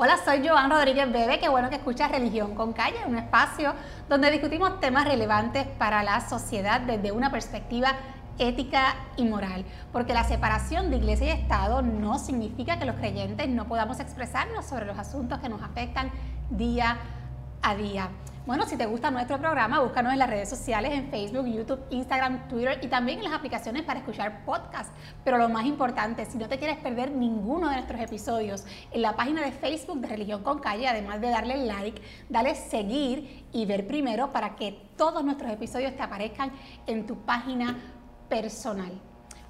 Hola, soy Joan Rodríguez Bebe, qué bueno que escuchas Religión con Calle, un espacio donde discutimos temas relevantes para la sociedad desde una perspectiva ética y moral, porque la separación de iglesia y Estado no significa que los creyentes no podamos expresarnos sobre los asuntos que nos afectan día a día. Bueno, si te gusta nuestro programa, búscanos en las redes sociales, en Facebook, YouTube, Instagram, Twitter y también en las aplicaciones para escuchar podcasts. Pero lo más importante, si no te quieres perder ninguno de nuestros episodios, en la página de Facebook de Religión con Calle, además de darle like, dale seguir y ver primero para que todos nuestros episodios te aparezcan en tu página personal.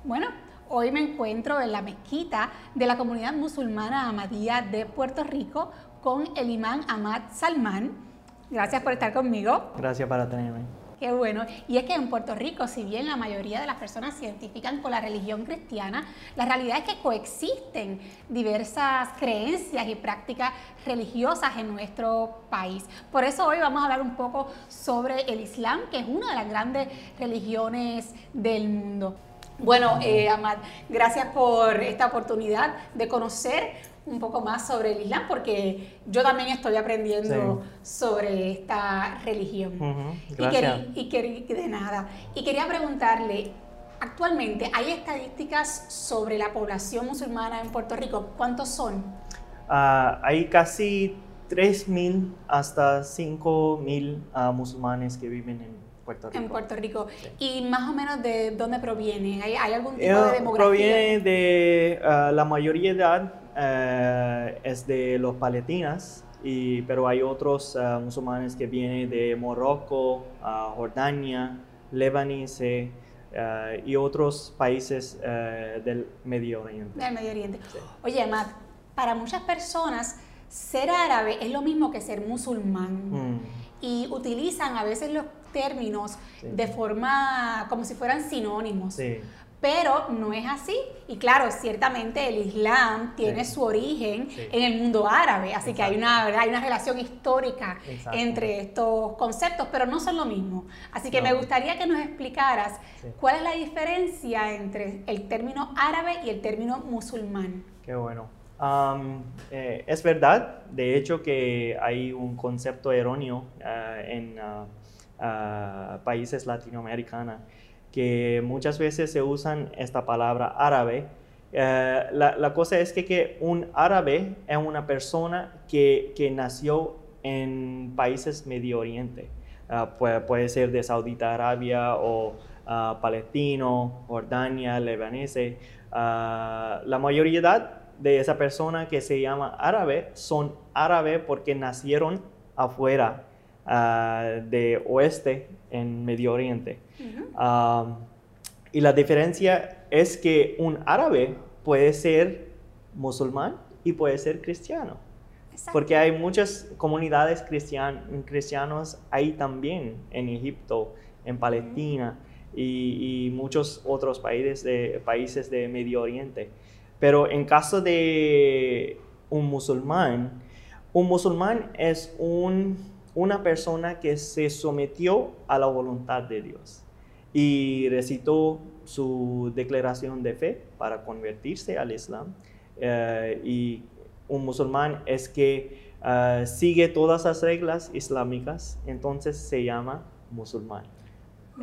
Bueno, hoy me encuentro en la mezquita de la comunidad musulmana Ahmadía de Puerto Rico con el imán Ahmad Salman Gracias por estar conmigo. Gracias por tenerme. Qué bueno. Y es que en Puerto Rico, si bien la mayoría de las personas se identifican con la religión cristiana, la realidad es que coexisten diversas creencias y prácticas religiosas en nuestro país. Por eso hoy vamos a hablar un poco sobre el Islam, que es una de las grandes religiones del mundo. Bueno, eh, Amad, gracias por esta oportunidad de conocer un poco más sobre el Islam, porque yo también estoy aprendiendo sobre esta religión. y, quería, de nada. Y quería preguntarle, actualmente, ¿hay estadísticas sobre la población musulmana en Puerto Rico? ¿Cuántos son? Ah, hay casi 3.000 hasta 5.000 uh, musulmanes que viven en Puerto Rico. En Puerto Rico. ¿Y más o menos de dónde provienen? ¿Hay, algún tipo de demografía? Proviene de uh, la mayoría de edad eh, es de los palestinas, y, pero hay otros eh, musulmanes que vienen de Morocco, Jordania, Lebanese eh, y otros países del Medio Oriente. Del Medio Oriente. Oye, Matt, para muchas personas ser árabe es lo mismo que ser musulmán. Mm. Y utilizan a veces los términos de forma como si fueran sinónimos. Sí pero no es así. Y claro, ciertamente el Islam tiene su origen en el mundo árabe, así que hay una, hay una relación histórica entre estos conceptos, pero no son lo mismo. Así que me gustaría que nos explicaras cuál es la diferencia entre el término árabe y el término musulmán. Qué bueno. Eh, es verdad, de hecho, que hay un concepto erróneo eh, en uh, uh, países latinoamericanos que muchas veces se usan esta palabra árabe. Eh, la, cosa es que, un árabe es una persona que, nació en países Medio Oriente. Ah, puede, ser de Saudita Arabia o uh, palestino, Jordania, lebanese. Ah, la mayoría de esa persona que se llama árabe son árabe porque nacieron afuera de oeste en Medio Oriente. Y la diferencia es que un árabe puede ser musulmán y puede ser cristiano. Porque hay muchas comunidades cristian, cristianos ahí también, en Egipto, en Palestina y, muchos otros países de, países de Medio Oriente. Pero en caso de un musulmán, un musulmán es un una persona que se sometió a la voluntad de Dios y recitó su declaración de fe para convertirse al Islam. Eh, y un musulmán es que eh, sigue todas las reglas islámicas, entonces se llama musulmán.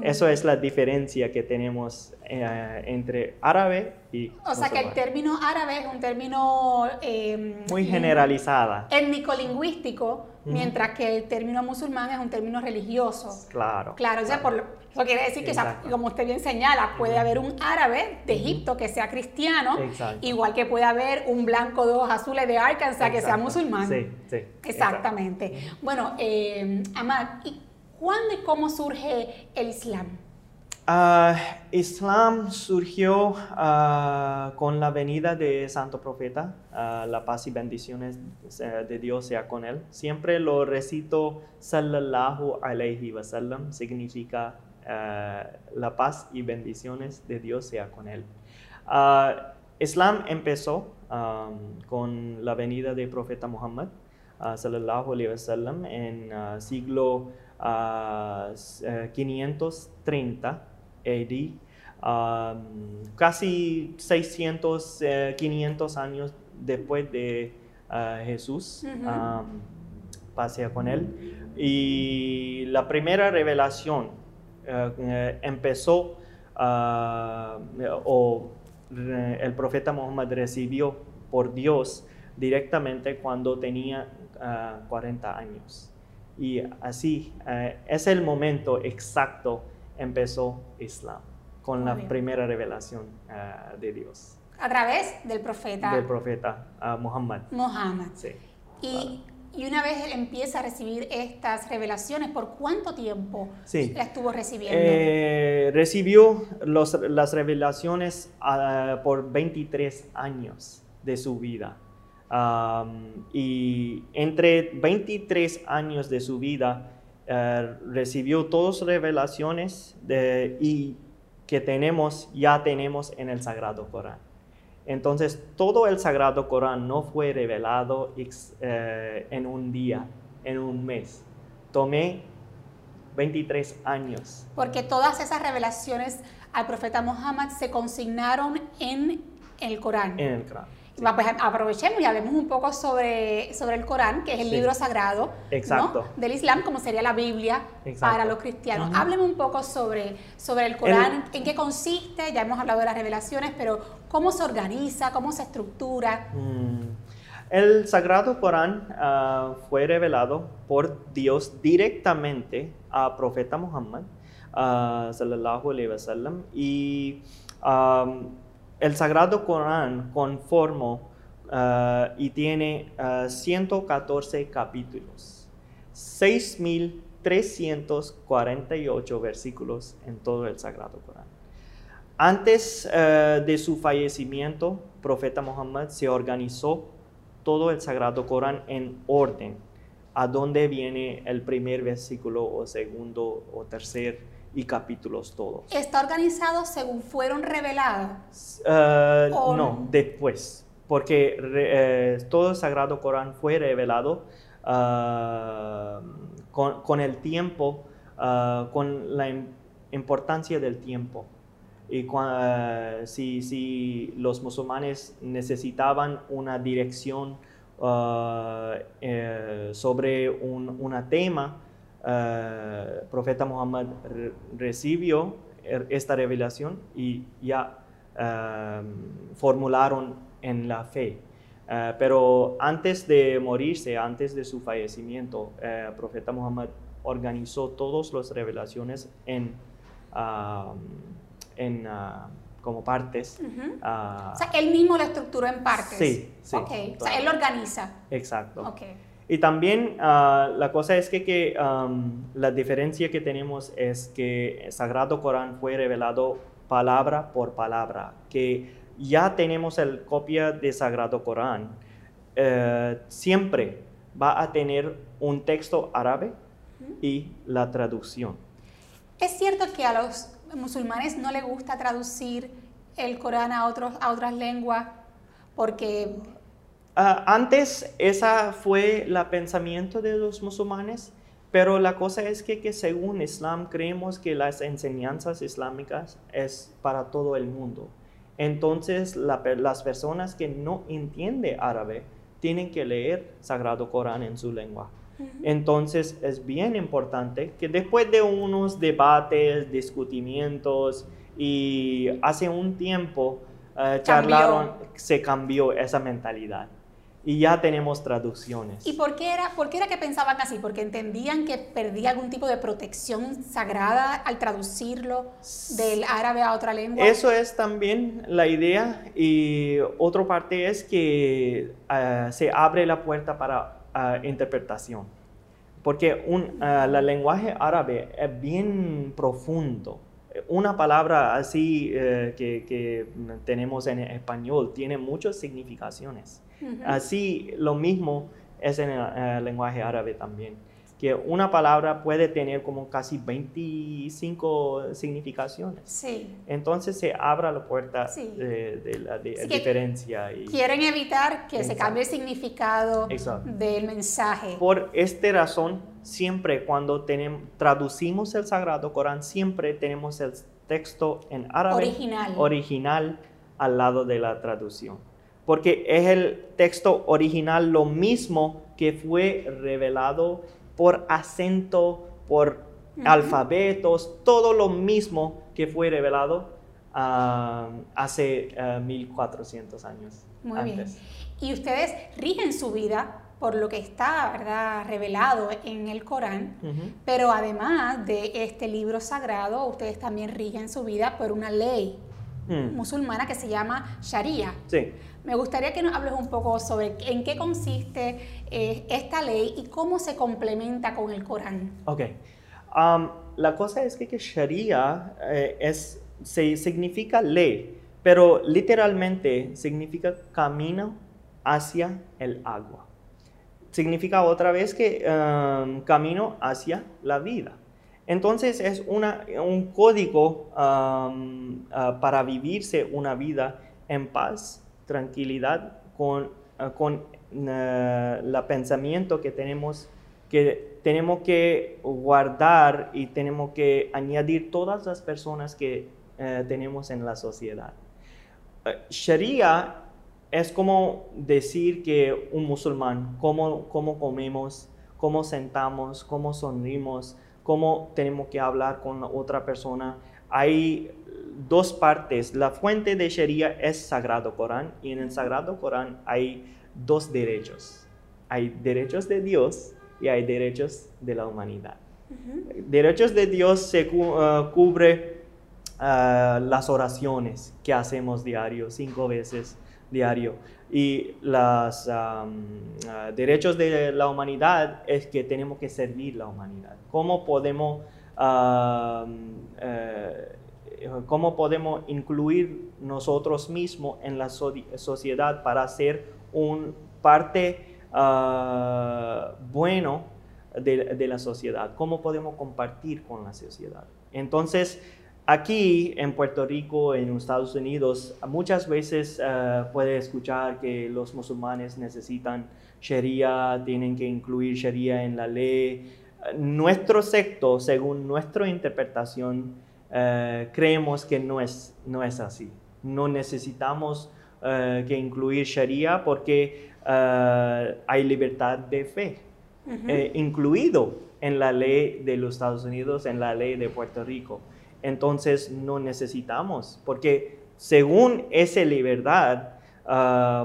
Eso es la diferencia que tenemos eh, entre árabe y... O sea que el término árabe es un término... Em, Muy generalizada. Étnico-lingüístico, mientras que el término musulmán es un término religioso. Claro. Claro, o sea, por, eso quiere decir que, como usted bien señala, puede haber un árabe de Egipto que sea cristiano, igual que puede haber un blanco de ojos azules de Arkansas que sea musulmán. Sí, sí. Exactamente. Bueno, eh, Amad, ¿Cuándo y cómo surge el Islam? Uh, Islam surgió uh, con la venida de Santo Profeta, uh, la paz y bendiciones de Dios sea con él. Siempre lo recito, sallallahu alayhi wa sallam, significa la paz y bendiciones de Dios sea con él. Islam empezó um, con la venida del Profeta Muhammad, sallallahu alayhi wa sallam, en siglo a 530 AD, casi 600, 500 eh, años después de ah, Jesús, pasea con él. Y la primera revelación eh, eh, empezó, ah, o re- el profeta Muhammad recibió por Dios directamente cuando tenía ah, 40 años. Y así, eh, es el momento exacto empezó Islam, con Muy la bien. primera revelación ah, de Dios, A través del profeta del profeta ah, Muhammad. Muhammad. Sí. Y, y una vez él empieza a recibir estas revelaciones, ¿por cuánto tiempo Sí. la estuvo recibiendo? Eh, recibió los- las revelaciones ah, por 23 años de su vida. Y entre 23 años de su vida eh, recibió todas revelaciones de- y que tenemos, ya tenemos en el Sagrado Corán. Entonces, todo el Sagrado Corán no fue revelado eh, en un día, en un mes. Tomé 23 años. Porque todas esas revelaciones al profeta Muhammad se consignaron en el Corán. en el Corán. Pues, aprovechemos y hablemos un poco sobre, sobre el Corán, que es el Sí. libro sagrado ¿no? Exacto. del Islam, como sería la Biblia Exacto. para los cristianos. Ujú. Hábleme un poco sobre, sobre el Corán, en qué consiste, ya hemos hablado de las revelaciones, pero cómo se organiza, cómo se estructura. Mm. El Sagrado Corán ah, fue revelado por Dios directamente a profeta Muhammad, ah, sallallahu alaihi wasallam, y am, el Sagrado Corán conformó ah, y tiene ah, 114 capítulos, 6.348 versículos en todo el Sagrado Corán. Antes eh, de su fallecimiento, profeta Muhammad se organizó todo el Sagrado Corán en orden, a dónde viene el primer versículo o segundo o tercer y capítulos todos. Está organizado según fueron revelados. Eh, ¿O no, después, porque re- eh, todo el Sagrado Corán fue revelado ah, con, con el tiempo, con la im- importancia del tiempo. Y cua- ah, si, si los musulmanes necesitaban una dirección eh, sobre un una tema, eh, profeta Muhammad re- recibió er- esta revelación y ya eh, formularon en la fe. Eh, pero antes de morirse, antes de su fallecimiento, eh, profeta Muhammad organizó todas las revelaciones en, ah, en, ah, como partes. Ah, O sea, él mismo lo estructuró en partes. Sí, sí, o sea, él lo organiza. exacto. Ok. Y también ah, la cosa es que, que, am, la diferencia que tenemos es que el Sagrado Corán fue revelado palabra por palabra, que ya tenemos el copia de Sagrado Corán, eh, siempre va a tener un texto árabe y la traducción. Es cierto que a los musulmanes no les gusta traducir el Corán a, otros, a otras lenguas porque antes esa fue el pensamiento de los musulmanes, pero la cosa es que, que según Islam creemos que las enseñanzas islámicas es para todo el mundo. Entonces la las personas que no entienden árabe tienen que leer Sagrado Corán en su lengua. Entonces es bien importante que después de unos debates, discutimientos y hace un tiempo eh, charlaron, se cambió esa mentalidad y ya tenemos traducciones. ¿Y por qué, era, por qué era que pensaban así? ¿Porque entendían que perdía algún tipo de protección sagrada al traducirlo del árabe a otra lengua? Eso es también la idea y otra parte es que eh, se abre la puerta para eh, interpretación. Porque un, eh, el lenguaje árabe es bien profundo. Una palabra así eh, que, que tenemos en español tiene muchas significaciones. Así lo mismo es en el lenguaje árabe también, que una palabra puede tener como casi 25 significaciones. Sí. Entonces se abra la puerta Sí. de, de la de- diferencia. Y Quieren evitar que se cambie el significado Exacto. del mensaje. por esta razón, siempre cuando tenemos, traducimos el Sagrado Corán, siempre tenemos el texto en árabe Original. original al lado de la traducción. Porque es el texto original lo mismo que fue revelado por acento, por alfabetos, todo lo mismo que fue revelado ah, hace 1400 ah, años. Muy bien. Y ustedes rigen su vida por lo que está ¿verdad? revelado en el Corán, pero además de este libro sagrado, ustedes también rigen su vida por una ley mm. musulmana que se llama Sharia. Sí. Me gustaría que nos hables un poco sobre en qué consiste eh, esta ley y cómo se complementa con el Corán. Ok. La cosa es que, Sharia eh, se, significa ley, pero literalmente significa camino hacia el agua. Significa otra vez que camino hacia la vida. Entonces es un código uh, para vivirse una vida en paz, tranquilidad, con, uh, con el pensamiento que tenemos que tenemos que guardar y tenemos que añadir todas las personas que tenemos en la sociedad. Sharia es como decir que un musulmán, cómo, cómo comemos, cómo sentamos, cómo sonrimos, cómo tenemos que hablar con otra persona. Hay dos partes. La fuente de Sharia es Sagrado Corán y en el Sagrado Corán hay dos derechos. Hay derechos de Dios y hay derechos de la humanidad. Derechos de Dios se uh, cubre uh, las oraciones que hacemos diario, cinco veces diario. Y los ah, derechos de la humanidad es que tenemos que servir la humanidad. ¿Cómo podemos, eh, cómo podemos incluir nosotros mismos en la sociedad para ser un parte uh, bueno de, de, la sociedad? ¿Cómo podemos compartir con la sociedad? Entonces, Aquí en Puerto Rico, en Estados Unidos, muchas veces uh, puede escuchar que los musulmanes necesitan Sharia, tienen que incluir Sharia en la ley. Nuestro secto, según nuestra interpretación, eh, creemos que no es, no es así. No necesitamos eh, que incluir Sharia porque hay libertad de fe, incluido en la ley de los Estados Unidos, en la ley de Puerto Rico entonces no necesitamos, porque según esa libertad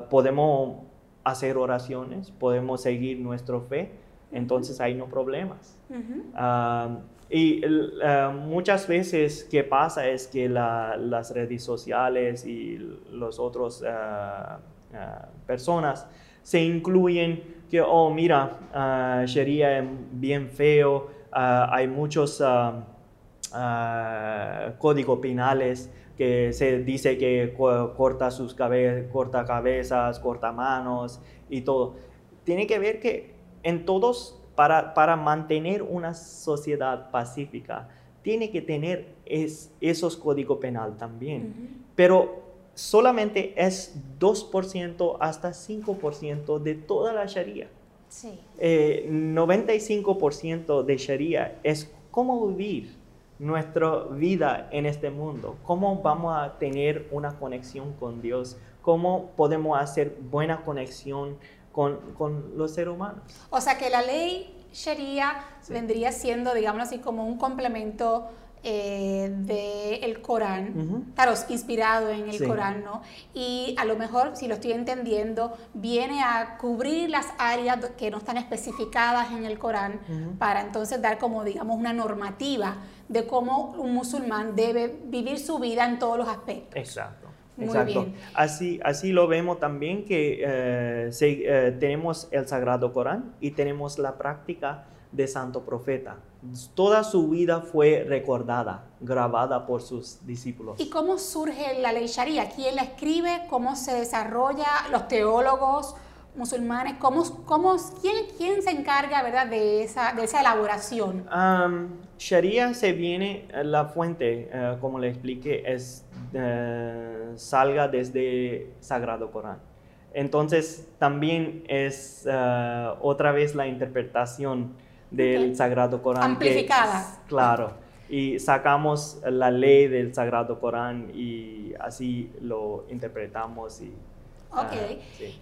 podemos hacer oraciones, podemos seguir nuestra fe, entonces hay no problemas. Ah, y ah, muchas veces que pasa es que las redes sociales y los otros personas se incluyen que, oh, mira, Sharia es bien feo, hay muchos... Códigos penales que se dice que corta sus cabezas, corta cabezas, corta manos y todo. Tiene que ver que en todos, para, para mantener una sociedad pacífica, tiene que tener es, esos códigos penal también. Pero solamente es 2% hasta 5% de toda la Sharia. Sí. 95% eh, de Sharia es cómo vivir nuestra vida en este mundo, cómo vamos a tener una conexión con Dios, cómo podemos hacer buena conexión con, los seres humanos. O sea que la ley Sharia vendría siendo, digamos así, como un complemento eh, del Corán, claro, inspirado en el Corán, ¿no? Y a lo mejor, si lo estoy entendiendo, viene a cubrir las áreas que no están especificadas en el Corán para entonces dar como, digamos, una normativa de cómo un musulmán debe vivir su vida en todos los aspectos. Exacto. Exacto. Así, así lo vemos también que eh, eh, tenemos el Sagrado Corán y tenemos la práctica de santo profeta. Toda su vida fue recordada, grabada por sus discípulos. ¿Y cómo surge la ley Sharia? ¿Quién la escribe? ¿Cómo se desarrolla? ¿Los teólogos? musulmanes, ¿cómo, cómo, quién, quién se encarga ¿verdad? De, esa, de esa elaboración? Sharia se viene, eh, la fuente, eh, como le expliqué, es, uh, salga desde Sagrado Corán. Entonces también es otra vez la interpretación del Sagrado Corán. Amplificada. claro. Y sacamos la ley del Sagrado Corán y así lo interpretamos y Ok.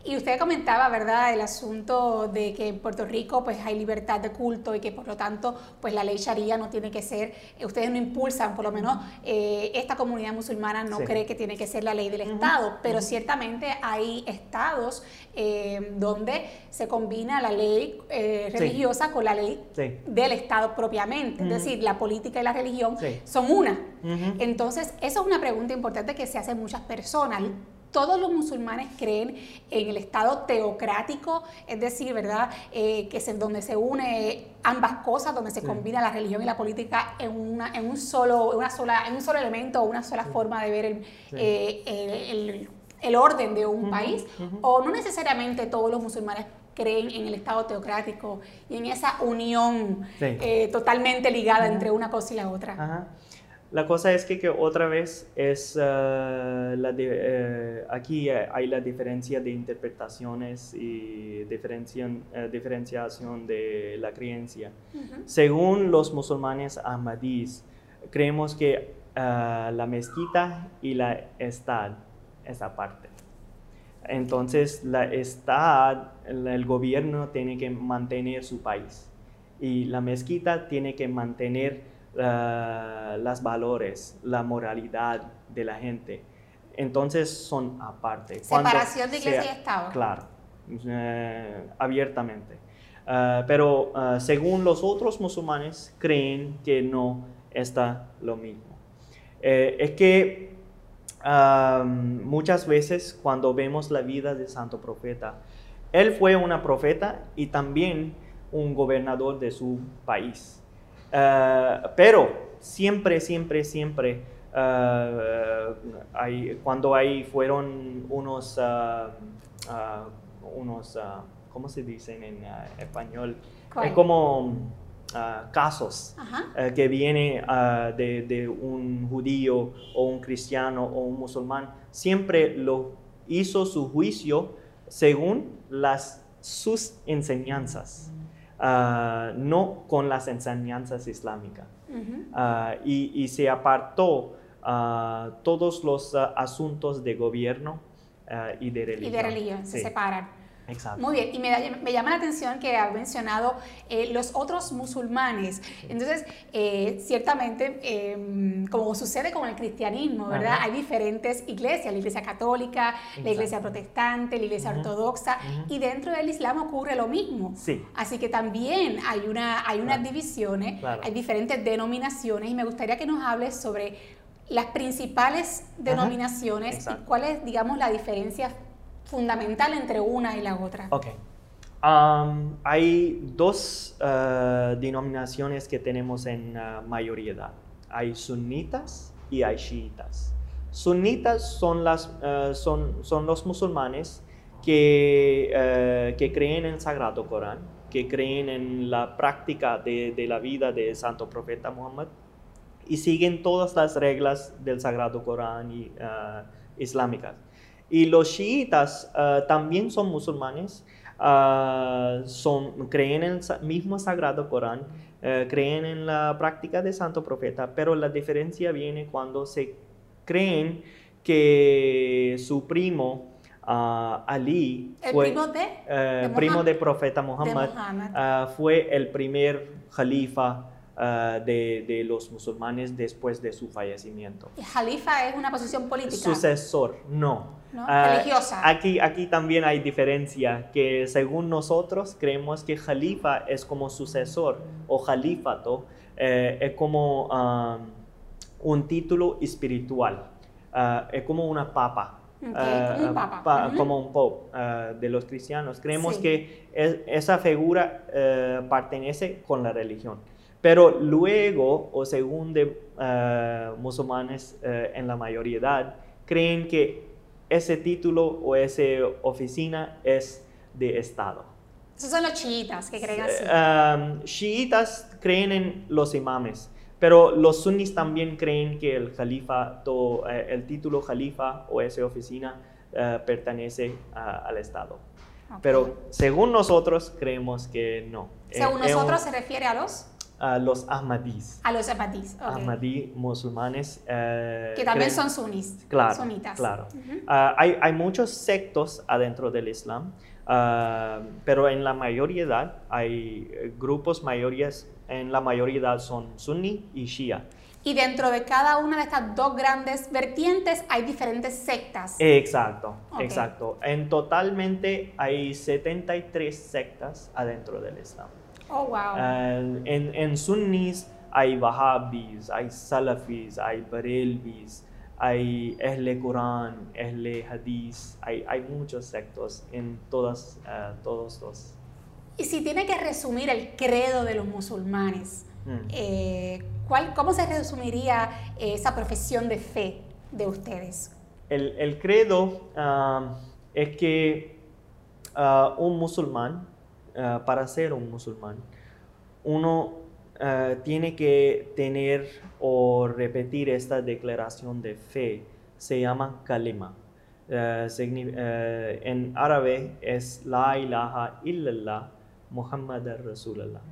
Y usted comentaba, ¿verdad?, el asunto de que en Puerto Rico pues hay libertad de culto y que por lo tanto pues la ley Sharia no tiene que ser, eh, ustedes no impulsan, por lo menos eh, esta comunidad musulmana no cree que tiene que ser la ley del Estado, pero ciertamente hay estados eh, donde se combina la ley religiosa con la ley del Estado propiamente, es decir, la política y la religión son una. Entonces, esa es una pregunta importante que se hace muchas personas todos los musulmanes creen en el Estado teocrático, es decir, ¿verdad? Eh, que es donde se une ambas cosas, donde se combina la religión y la política en, una, en, un, solo, una sola, en un solo elemento o una sola forma de ver el, eh, el, orden de un país, o no necesariamente todos los musulmanes creen en el Estado teocrático y en esa unión eh, totalmente ligada entre una cosa y la otra. La cosa es que, otra vez es uh, la uh, aquí hay la diferencia de interpretaciones y diferenciación, uh, diferenciación de la creencia. Según los musulmanes ahmadís, creemos que la mezquita y la estad es aparte. Entonces, la estad, el gobierno tiene que mantener su país y la mezquita tiene que mantener las valores, la moralidad de la gente. Entonces son aparte. Separación de iglesia y Estado. Claro, eh, abiertamente. Ah, pero según los otros musulmanes creen que no está lo mismo. Eh, es que muchas veces cuando vemos la vida de santo profeta, él fue una profeta y también un gobernador de su país. Eh, pero siempre, siempre, siempre, eh, hay, cuando hay, fueron unos, uh, unos ¿cómo se dicen en español? Es como casos que vienen de, de, un judío o un cristiano o un musulmán, siempre lo hizo su juicio según las, sus enseñanzas. Ah, no con las enseñanzas islámicas. Ah, y, se apartó uh, todos los asuntos de gobierno y de religión. Y de religión, se separan. Muy bien, y me, llama la atención que ha mencionado eh, los otros musulmanes. Entonces, eh, ciertamente, em, como sucede con el cristianismo, ¿verdad? Hay diferentes iglesias, la iglesia católica, la iglesia protestante, la iglesia ortodoxa, y dentro del Islam ocurre lo mismo. Sí. Así que también hay, una, hay unas divisiones, hay diferentes denominaciones, y me gustaría que nos hables sobre las principales denominaciones y cuál es, digamos, la diferencia fundamental entre una y la otra? Ok. Hay dos uh, denominaciones que tenemos en uh, mayoría. Hay sunitas y hay chiitas. Sunitas uh, son, los musulmanes que, que creen en el Sagrado Corán, que creen en la práctica de, de la vida del Santo Profeta Muhammad y siguen todas las reglas del Sagrado Corán y, islámicas. Y los chiitas ah, también son musulmanes, uh, son, creen en el mismo sagrado Corán, eh, creen en la práctica de santo profeta, pero la diferencia viene cuando se creen que su primo ah, Ali, fue, primo de, eh, primo de profeta Muhammad, fue el primer califa de, de, los musulmanes después de su fallecimiento. ¿Y Jalifa es una posición política? Sucesor, no. Ah, religiosa. Aquí, aquí también hay diferencia, que según nosotros creemos que Jalifa es como sucesor o Jalifato, eh, es como un título espiritual, ah, es como una papa. Ah, como un pope de los cristianos. Creemos que esa figura eh, pertenece con la religión. Pero luego, o según de musulmanes eh, en la mayoría, creen que ese título o esa oficina es de Estado. Esos son los chiitas que creen así. Um, chiitas creen en los imames, pero los sunnis también creen que el califa, eh, el título califa o esa oficina eh, pertenece al Estado. Pero según nosotros creemos que no. Según nosotros se refiere a los a los Ahmadís. A los Ahmadís, ok. Ahmadí musulmanes. eh, Que también son sunis, Claro, sunitas. claro. Ujú. Ah, hay, hay muchos sectos adentro del Islam, ah, pero en la mayoría hay grupos mayorías, en la mayoría son sunni y shia. Y dentro de cada una de estas dos grandes vertientes hay diferentes sectas. Exacto, Ok. exacto. En totalmente hay 73 sectas adentro del Islam. Oh, wow. Ah, en, en sunnis hay wahhabis, hay salafis, hay barelvis, hay Ahle Quran, Ahle Hadith, hay, hay muchos sectos en todas, ah, todos los... y si tiene que resumir el credo de los musulmanes, Mm. eh, ¿cuál, ¿cómo se resumiría eh, esa profesión de fe de ustedes? El, el credo ah, es que ah, un musulmán, ah, para ser un musulmán, uno ah, tiene que tener o repetir esta declaración de fe. Se llama kalima. Ah, en árabe es la ilaha illallah Muhammad Rasulullah.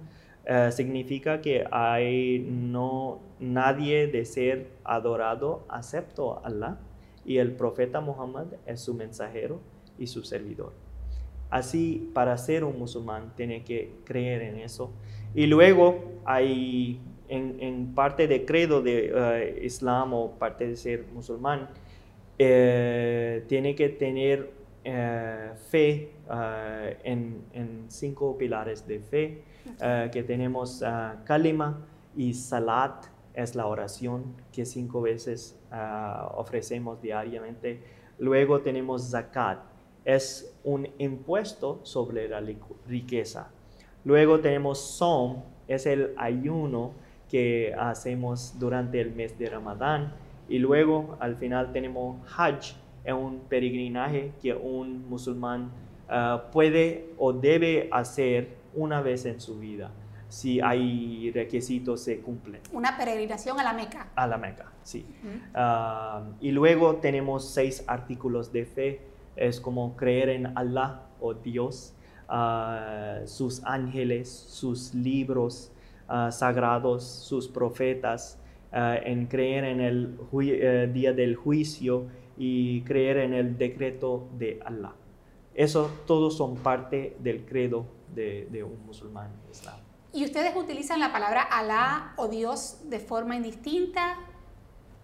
Eh, significa que hay no nadie de ser adorado excepto Allah y el profeta Muhammad es su mensajero y su servidor. Así, para ser un musulmán, tiene que creer en eso. Y luego hay, en, en parte de credo de eh, Islam o parte de ser musulmán, eh, tiene que tener eh, fe en, en cinco pilares de fe, que tenemos kalima y salat, es la oración que cinco veces ofrecemos diariamente. Luego tenemos zakat, es un impuesto sobre la riqueza. Luego tenemos som, es el ayuno que hacemos durante el mes de Ramadán. Y luego al final tenemos hajj, es un peregrinaje que un musulmán ah, puede o debe hacer una vez en su vida, si hay requisitos se cumplen. Una peregrinación a la Meca. A la Meca, sí. Ah, y luego tenemos seis artículos de fe. Es como creer en Allah o Dios, ah, sus ángeles, sus libros ah, sagrados, sus profetas, ah, en creer en el eh, día del juicio y creer en el decreto de Allah. Eso todos son parte del credo de, de un musulmán islam. ¿Y ustedes utilizan la palabra Alá o Dios de forma indistinta?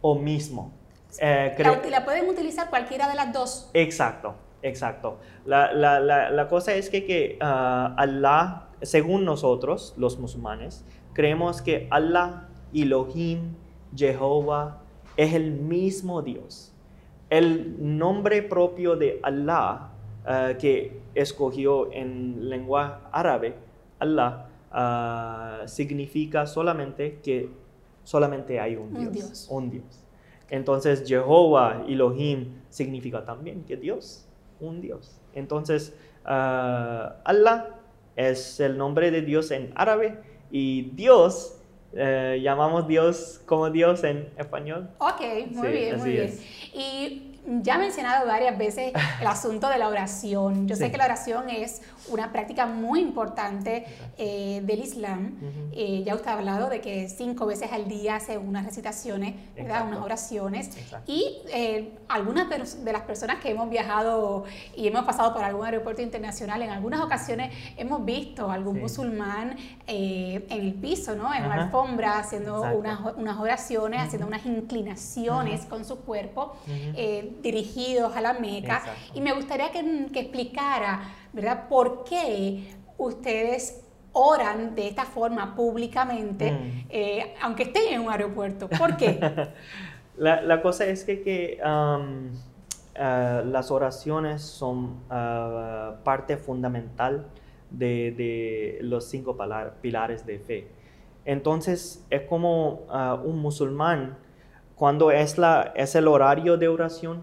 O mismo. Eh, La, pueden utilizar cualquiera de las dos. Exacto, exacto. La, la- la- cosa es que, que ah, Allah, según nosotros, los musulmanes, creemos que Allah, Elohim, Jehová, es el mismo Dios. El nombre propio de Allah ah, que escogió en lengua árabe, Allah, ah, significa solamente que solamente hay un. Dios. Un Dios. Entonces, Jehová, Elohim, significa también que Dios, un Dios. Entonces, ah, Allah es el nombre de Dios en árabe y Dios, eh, llamamos Dios como Dios en español. Ok, muy Sí, bien, muy bien. es. Y ya he mencionado varias veces el asunto de la oración. Yo sé que la oración es una práctica muy importante eh, del Islam. Eh, ya usted ha hablado de que cinco veces al día hace unas recitaciones, ¿verdad? Unas oraciones. Exacto. Y eh, algunas de, las personas que hemos viajado y hemos pasado por algún aeropuerto internacional, en algunas ocasiones hemos visto a algún Sí. musulmán en el piso, ¿no? en una Ajá. alfombra, haciendo unas, unas oraciones, haciendo unas inclinaciones con su cuerpo, dirigidos a la Meca. Exacto. Y me gustaría que, que explicara, ¿verdad?, por qué ustedes oran de esta forma públicamente, Mm. eh, aunque estén en un aeropuerto. ¿Por qué? La, la cosa es que, que, um, ah, las oraciones son ah, parte fundamental de, de los cinco pala- pilares de fe. Entonces, es como ah, un musulmán, cuando es, la, es el horario de oración,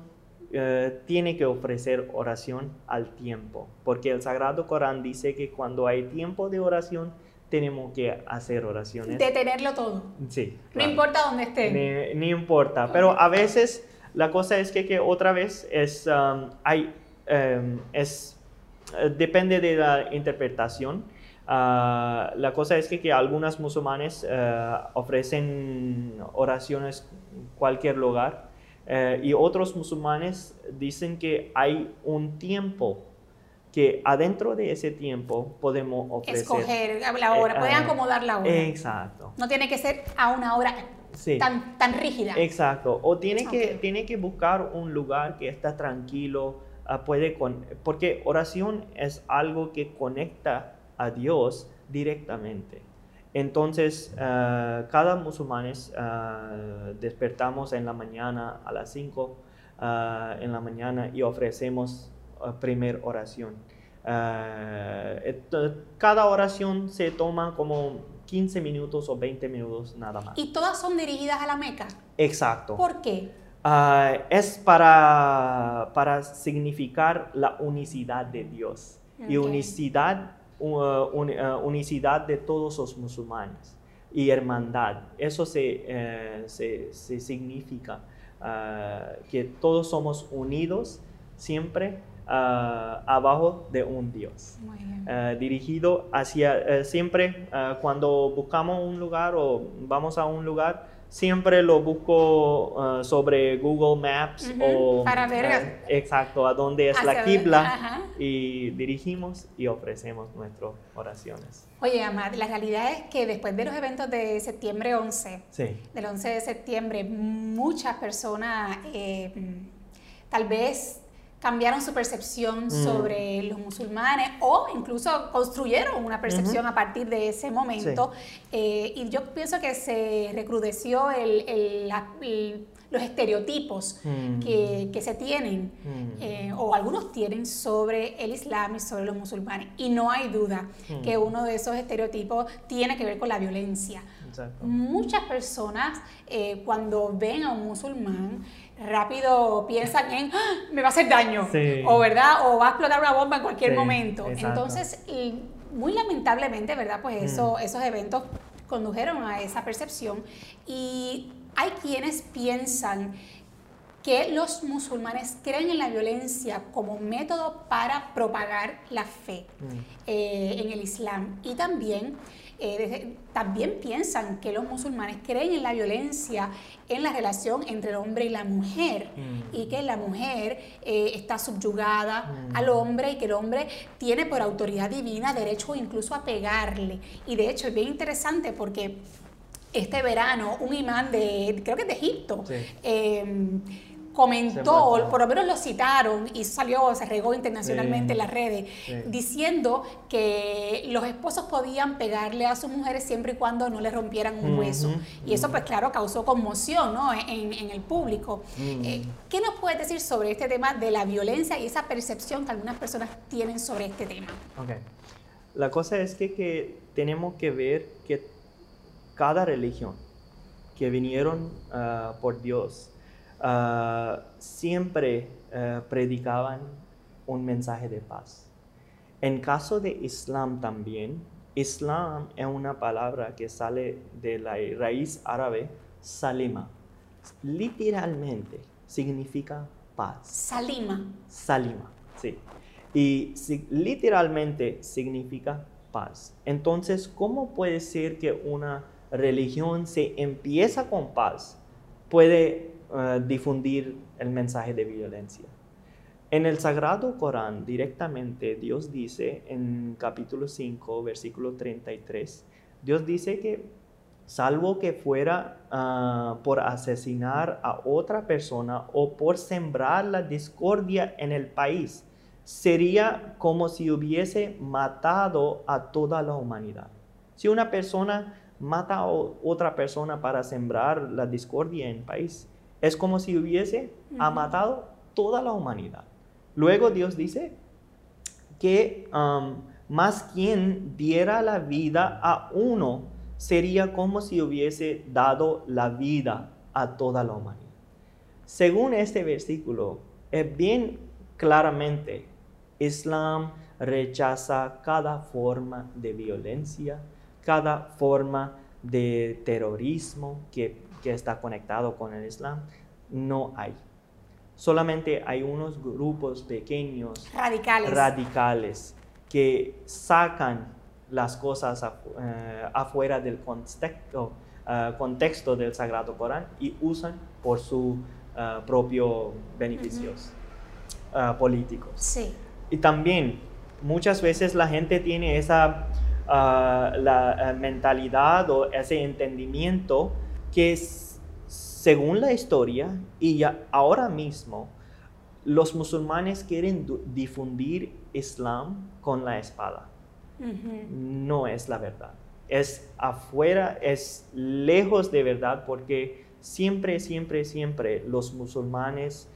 eh, tiene que ofrecer oración al tiempo, porque el Sagrado Corán dice que cuando hay tiempo de oración, tenemos que hacer oraciones. Detenerlo todo. Sí. No claro. importa dónde estén. Ni, ni importa. Pero a veces la cosa es que, que otra vez es, um, hay, um, es, eh, depende de la interpretación. Ah, la cosa es que, que algunos musulmanes eh, ofrecen oraciones en cualquier lugar eh, y otros musulmanes dicen que hay un tiempo que adentro de ese tiempo podemos ofrecer. Escoger la hora, pueden ah, acomodar la hora. Exacto. No tiene que ser a una hora Sí. tan, tan rígida. Exacto. O tiene que, tiene que buscar un lugar que está tranquilo, ah, puede con, porque oración es algo que conecta a Dios directamente. Entonces, ah, cada musulmán despertamos en la mañana a las 5 ah, en la mañana y ofrecemos primer oración. Cada oración se toma como 15 minutos o 20 minutos nada más. Y todas son dirigidas a la Meca. Exacto. ¿Por qué? Es para, para significar la unicidad de Dios y unicidad, uh, uni- uh, unicidad de todos los musulmanes y hermandad. Eso se, eh, se, se significa ah, que todos somos unidos siempre ah, abajo de un Dios eh, dirigido hacia eh, siempre eh, cuando buscamos un lugar o vamos a un lugar siempre lo busco eh, sobre Google Maps o para ver eh, exacto a dónde es la Ajá. y dirigimos y ofrecemos nuestras oraciones Oye, Amad, la realidad es que después de los eventos de septiembre 11, sí del 11 de septiembre, muchas personas eh, tal vez cambiaron su percepción Mm. sobre los musulmanes o incluso construyeron una percepción a partir de ese momento. Eh, y yo pienso que se recrudeció el- el- la- el- los estereotipos Mm. que, que se tienen Mm. eh, o algunos tienen sobre el Islam y sobre los musulmanes. Y no hay duda que uno de esos estereotipos tiene que ver con la violencia. exacto Muchas personas eh, cuando ven a un musulmán rápido piensan en "Ah, me va a hacer daño Sí. o verdad o va a explotar una bomba en cualquier Sí, momento. exacto. Entonces, y muy lamentablemente, verdad, pues Mm. eso- esos eventos condujeron a esa percepción y hay quienes piensan que los musulmanes creen en la violencia como método para propagar la fe Mm. eh, en el Islam y también eh, también piensan que los musulmanes creen en la violencia en la relación entre el hombre y la mujer Mm. y que la mujer eh, está subyugada Mm. al hombre y que el hombre tiene por autoridad divina derecho incluso a pegarle y de hecho es bien interesante porque este verano un imán de creo que es de Egipto Sí. eh, Se comentó, por lo menos lo citaron y salió, se regó internacionalmente Sí. en las redes, Sí. diciendo que los esposos podían pegarle a sus mujeres siempre y cuando no le rompieran un hueso. Y eso pues claro causó conmoción ¿no? en, en el público. Eh, ¿Qué nos puedes decir sobre este tema de la violencia y esa percepción que algunas personas tienen sobre este tema? Ok. La cosa es que, que tenemos que ver que cada religión que vinieron ah, por Dios ah, siempre ah, predicaban un mensaje de paz. En caso de Islam también, Islam es una palabra que sale de la raíz árabe salima. Literalmente significa paz. Salima. Salima, sí. Y si- literalmente significa paz. Entonces, ¿cómo puede ser que una religión se empieza con paz puede eh, difundir el mensaje de violencia? En el Sagrado Corán directamente Dios dice en capítulo 5, versículo 33, Dios dice que salvo que fuera ah, por asesinar a otra persona o por sembrar la discordia en el país, sería como si hubiese matado a toda la humanidad. Si una persona mata a otra persona para sembrar la discordia en el país, es como si hubiese ha matado toda la humanidad. Luego Dios dice que um, más quien diera la vida a uno sería como si hubiese dado la vida a toda la humanidad. Según este versículo, es bien claramente, Islam rechaza cada forma de violencia, cada forma de terrorismo que, que está conectado con el Islam. No hay. Solamente hay unos grupos pequeños Radicales. radicales que sacan las cosas afuera del contexto, contexto del Sagrado Corán y usan por sus propios beneficios políticos. Sí. Y también muchas veces la gente tiene esa la, mentalidad o ese entendimiento que según la historia y ahora mismo los musulmanes quieren difundir Islam con la espada. No es la verdad. Es afuera, es lejos de verdad porque siempre, siempre, siempre los musulmanes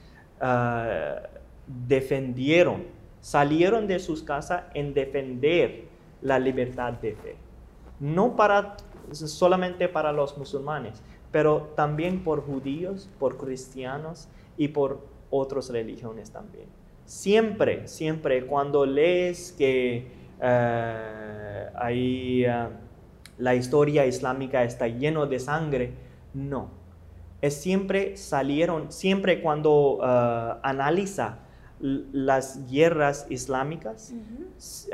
ah, defendieron, salieron de sus casas en defender la libertad de fe. No para, solamente para los musulmanes, pero también por judíos, por cristianos y por otras religiones también. Siempre, siempre cuando lees que eh, ahí eh, la historia islámica está lleno de sangre, no. Es siempre salieron, siempre cuando uh, analiza las guerras islámicas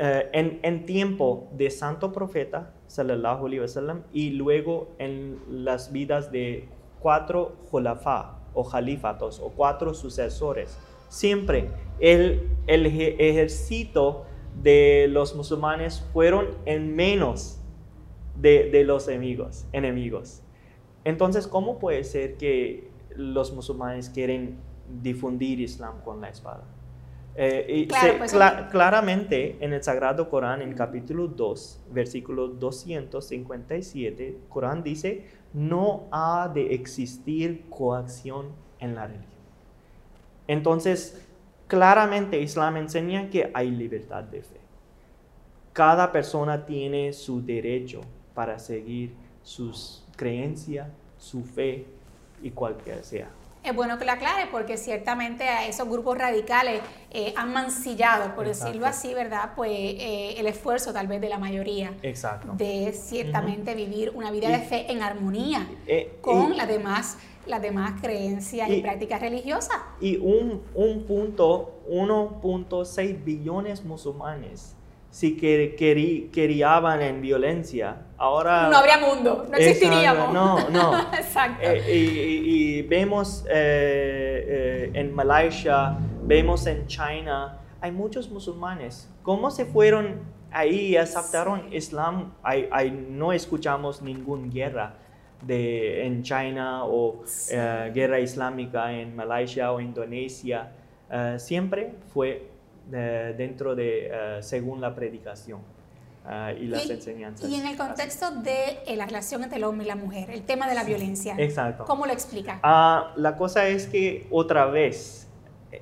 eh, en, en, tiempo de santo profeta, sallallahu alaihi wasallam, y luego en las vidas de cuatro khulafa o jalifatos o cuatro sucesores. Siempre el, el ejército de los musulmanes fueron en menos de, de los enemigos, enemigos. Entonces, ¿cómo puede ser que los musulmanes quieren difundir Islam con la espada? Eh, pues, claramente en el Sagrado Corán, en capítulo 2, versículo 257, Corán dice, no ha de existir coacción en la religión. Entonces, claramente Islam enseña que hay libertad de fe. Cada persona tiene su derecho para seguir sus creencias, su fe y cualquier sea. Es bueno que lo aclare porque ciertamente a esos grupos radicales eh, han mancillado, por decirlo así, ¿verdad? Pues eh, el esfuerzo tal vez de la mayoría Exacto. de ciertamente vivir una vida de fe en armonía eh, con las demás las demás creencias y, prácticas religiosas. Y un, un punto, 1.6 billones musulmanes si querían en violencia, ahora... No habría mundo, no existiríamos. no, no. Exacto. Eh, y, vemos eh, eh, en Malaysia, vemos en China, hay muchos musulmanes. ¿Cómo se fueron ahí y aceptaron Islam? no escuchamos ninguna guerra de, en China o guerra islámica en Malaysia o Indonesia. siempre fue dentro de, eh, según la predicación. Eh, y las enseñanzas. Y en el contexto de eh, la relación entre el hombre y la mujer, el tema de la violencia. Exacto. ¿Cómo lo explica? Ah, la cosa es que otra vez,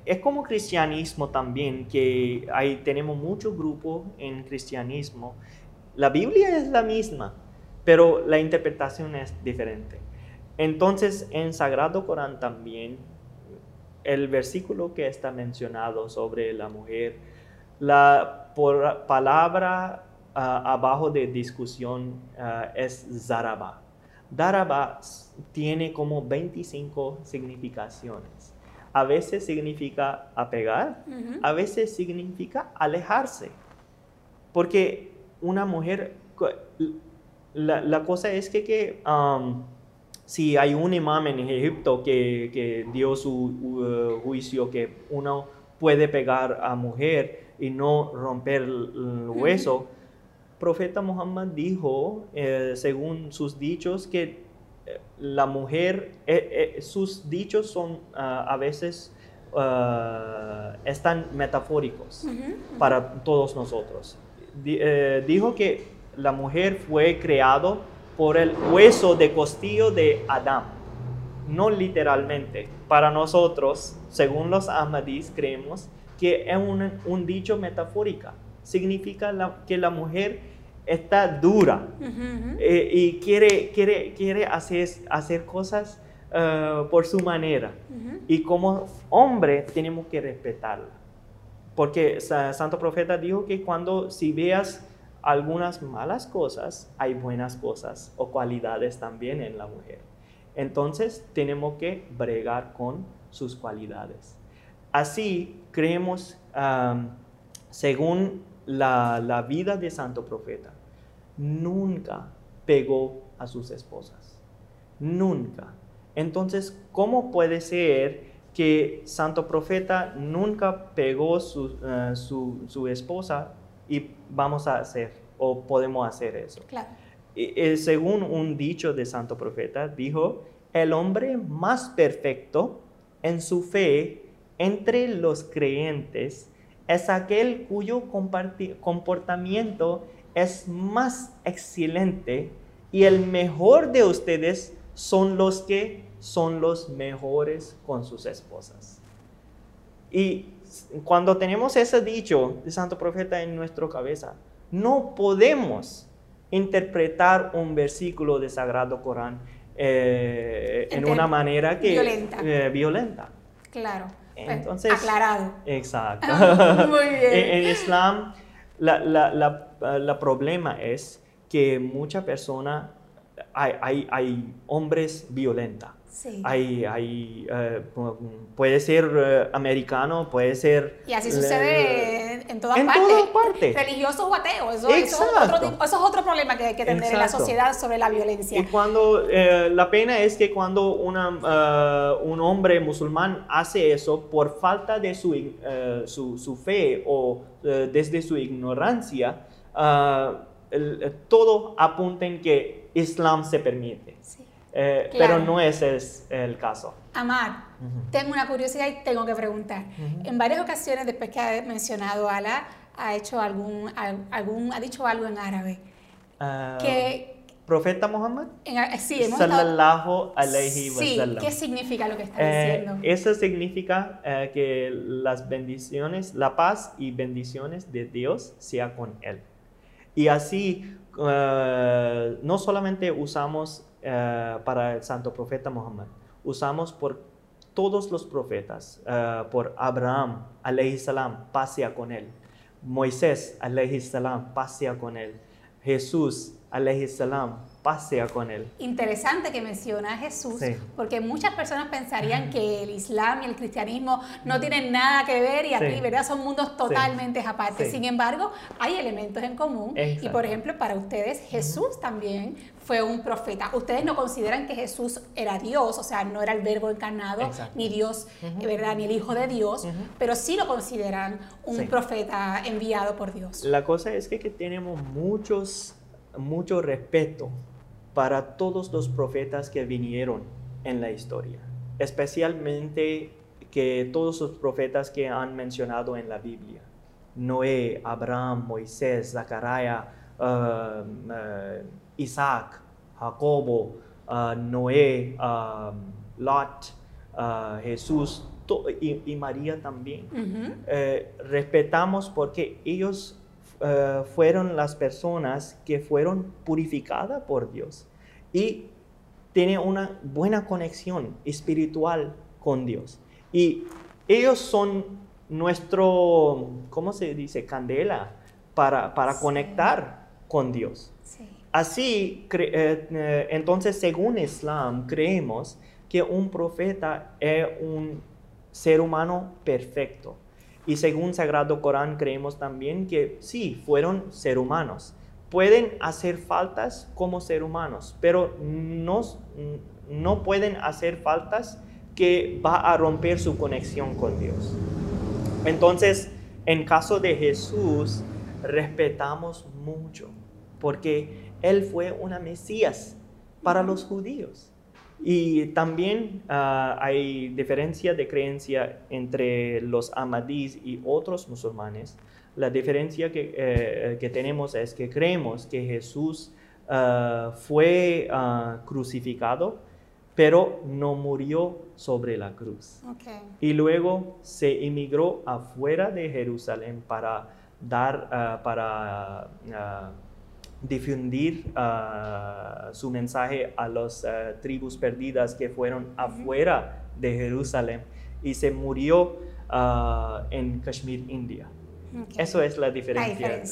es como cristianismo también, que ahí tenemos muchos grupos en cristianismo. La Biblia es la misma, pero la interpretación es diferente. Entonces, en Sagrado Corán también el versículo que está mencionado sobre la mujer, la palabra ah, abajo de discusión ah, es zaraba. Zaraba tiene como 25 significaciones. A veces significa apegar, a veces significa alejarse. Porque una mujer, la, cosa es que, um, si hay un imam en Egipto que, dio su uh, juicio que uno puede pegar a mujer y no romper el hueso, profeta Muhammad dijo, eh, según sus dichos, que eh, la mujer, eh, sus dichos son ah, a veces uh, están metafóricos para todos nosotros. dijo que la mujer fue creado por el hueso de costillo de Adán. No literalmente. Para nosotros, según los Ahmadis, creemos que es un, dicho metafórico. Significa que la mujer está dura eh, y quiere, quiere, quiere hacer, hacer cosas eh, por su manera. Y como hombre tenemos que respetarla. Porque Santo Profeta dijo que cuando si veas algunas malas cosas, hay buenas cosas o cualidades también en la mujer. Entonces tenemos que bregar con sus cualidades. Así creemos, según la, vida de Santo Profeta, nunca pegó a sus esposas. Nunca. Entonces, ¿cómo puede ser que santo profeta nunca pegó su, eh, su, su esposa y vamos a hacer o podemos hacer eso? Claro. Y, según un dicho de santo profeta, dijo, el hombre más perfecto en su fe entre los creyentes es aquel cuyo comportamiento es más excelente y el mejor de ustedes son los que son los mejores con sus esposas. Y cuando tenemos ese dicho de Santo Profeta en nuestra cabeza, no podemos interpretar un versículo de Sagrado Corán eh, en una manera que violenta. Eh, violenta. Claro. Pues, Entonces, aclarado. Exacto. Muy bien. en, Islam, la, la, la, la, problema es que mucha persona, hay, hay, hay hombres violentos hay, hay, eh, puede ser eh, americano, puede ser... Y así sucede en todas en partes. Todas partes. Religiosos o ateos. Eso, eso, es otro, eso, es otro, problema que hay que tener en la sociedad sobre la violencia. Y cuando, eh, la pena es que cuando una, un hombre musulmán hace eso por falta de su, su, su fe o desde su ignorancia, todo apunta en que Islam se permite. Sí. Eh, pero no ese es el caso. Amar, tengo una curiosidad y tengo que preguntar. En varias ocasiones, después que ha mencionado Ala, ha hecho algún, algún ha dicho algo en árabe. Ah, ¿Profeta Muhammad? En, sí, hemos Sallallahu alayhi wa Sí, ¿qué significa lo que está eh, diciendo? eso significa eh, que las bendiciones, la paz y bendiciones de Dios sea con él. Y así, no solamente usamos eh, para el santo profeta Muhammad. Usamos por todos los profetas, eh, por Abraham, alayhi salam, pasea con él. Moisés, alayhi salam, pasea con él. Jesús, salam, pasea con él. Interesante que menciona a Jesús, porque muchas personas pensarían que el Islam y el cristianismo no tienen nada que ver y aquí, ¿verdad? Son mundos totalmente aparte. Sin embargo, hay elementos en común. Y, por ejemplo, para ustedes, Jesús también fue un profeta. Ustedes no consideran que Jesús era Dios, o sea, no era el verbo encarnado, ni Dios, ¿verdad? Ni el Hijo de Dios, pero sí lo consideran un profeta enviado por Dios. La cosa es que, que tenemos muchos, mucho respeto para todos los profetas que vinieron en la historia, especialmente que todos los profetas que han mencionado en la Biblia. Noé, Abraham, Moisés, Zacarías, uh, uh, Isaac, Jacobo, uh, Noé, um, Lot, Jesús y, María también. Eh, respetamos porque ellos fueron las personas que fueron purificadas por Dios y tiene una buena conexión espiritual con Dios. Y ellos son nuestro, ¿cómo se dice? Candela para, para conectar con Dios. Así, eh, eh, entonces, según Islam, creemos que un profeta es un ser humano perfecto. Y según Sagrado Corán, creemos también que sí, fueron ser humanos pueden hacer faltas como ser humanos, pero no, no pueden hacer faltas que va a romper su conexión con Dios. Entonces, en caso de Jesús, respetamos mucho, porque Él fue una Mesías para los judíos. Y también ah, hay diferencia de creencia entre los amadís y otros musulmanes la diferencia que, eh, que tenemos es que creemos que Jesús ah, fue ah, crucificado, pero no murió sobre la cruz. Y luego se emigró afuera de Jerusalén para dar, para difundir su mensaje a las tribus perdidas que fueron afuera de Jerusalén y se murió en Kashmir, India. Eso es la diferencia,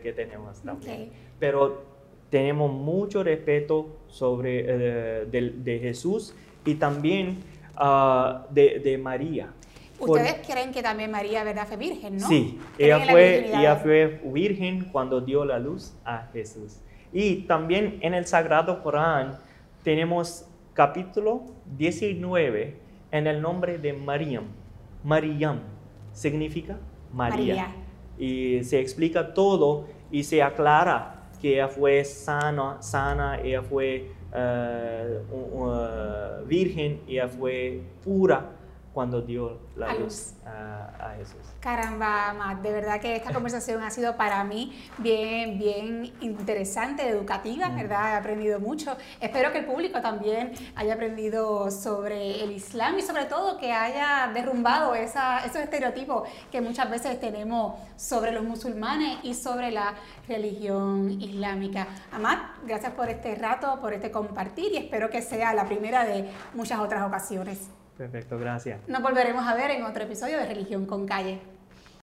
que tenemos también. Pero tenemos mucho respeto sobre, eh, de, Jesús y también uh, de, María. Ustedes creen que también María, ¿verdad? Fue virgen, ¿no? Sí, ella fue, ella fue virgen cuando dio la luz a Jesús. Y también en el Sagrado Corán tenemos capítulo 19 en el nombre de Mariam. Mariam significa María. Y se explica todo y se aclara que ella fue sana, sana ella fue uh, uh, virgen, ella fue pura cuando dio la luz a, Jesús. Caramba, Matt, de verdad que esta conversación ha sido para mí bien, bien interesante, educativa, mm. ¿verdad? He aprendido mucho. Espero que el público también haya aprendido sobre el Islam y sobre todo que haya derrumbado esa, esos estereotipos que muchas veces tenemos sobre los musulmanes y sobre la religión islámica. Amad, gracias por este rato, por este compartir y espero que sea la primera de muchas otras ocasiones. Perfecto, gracias. Nos volveremos a ver en otro episodio de Religión con Calle.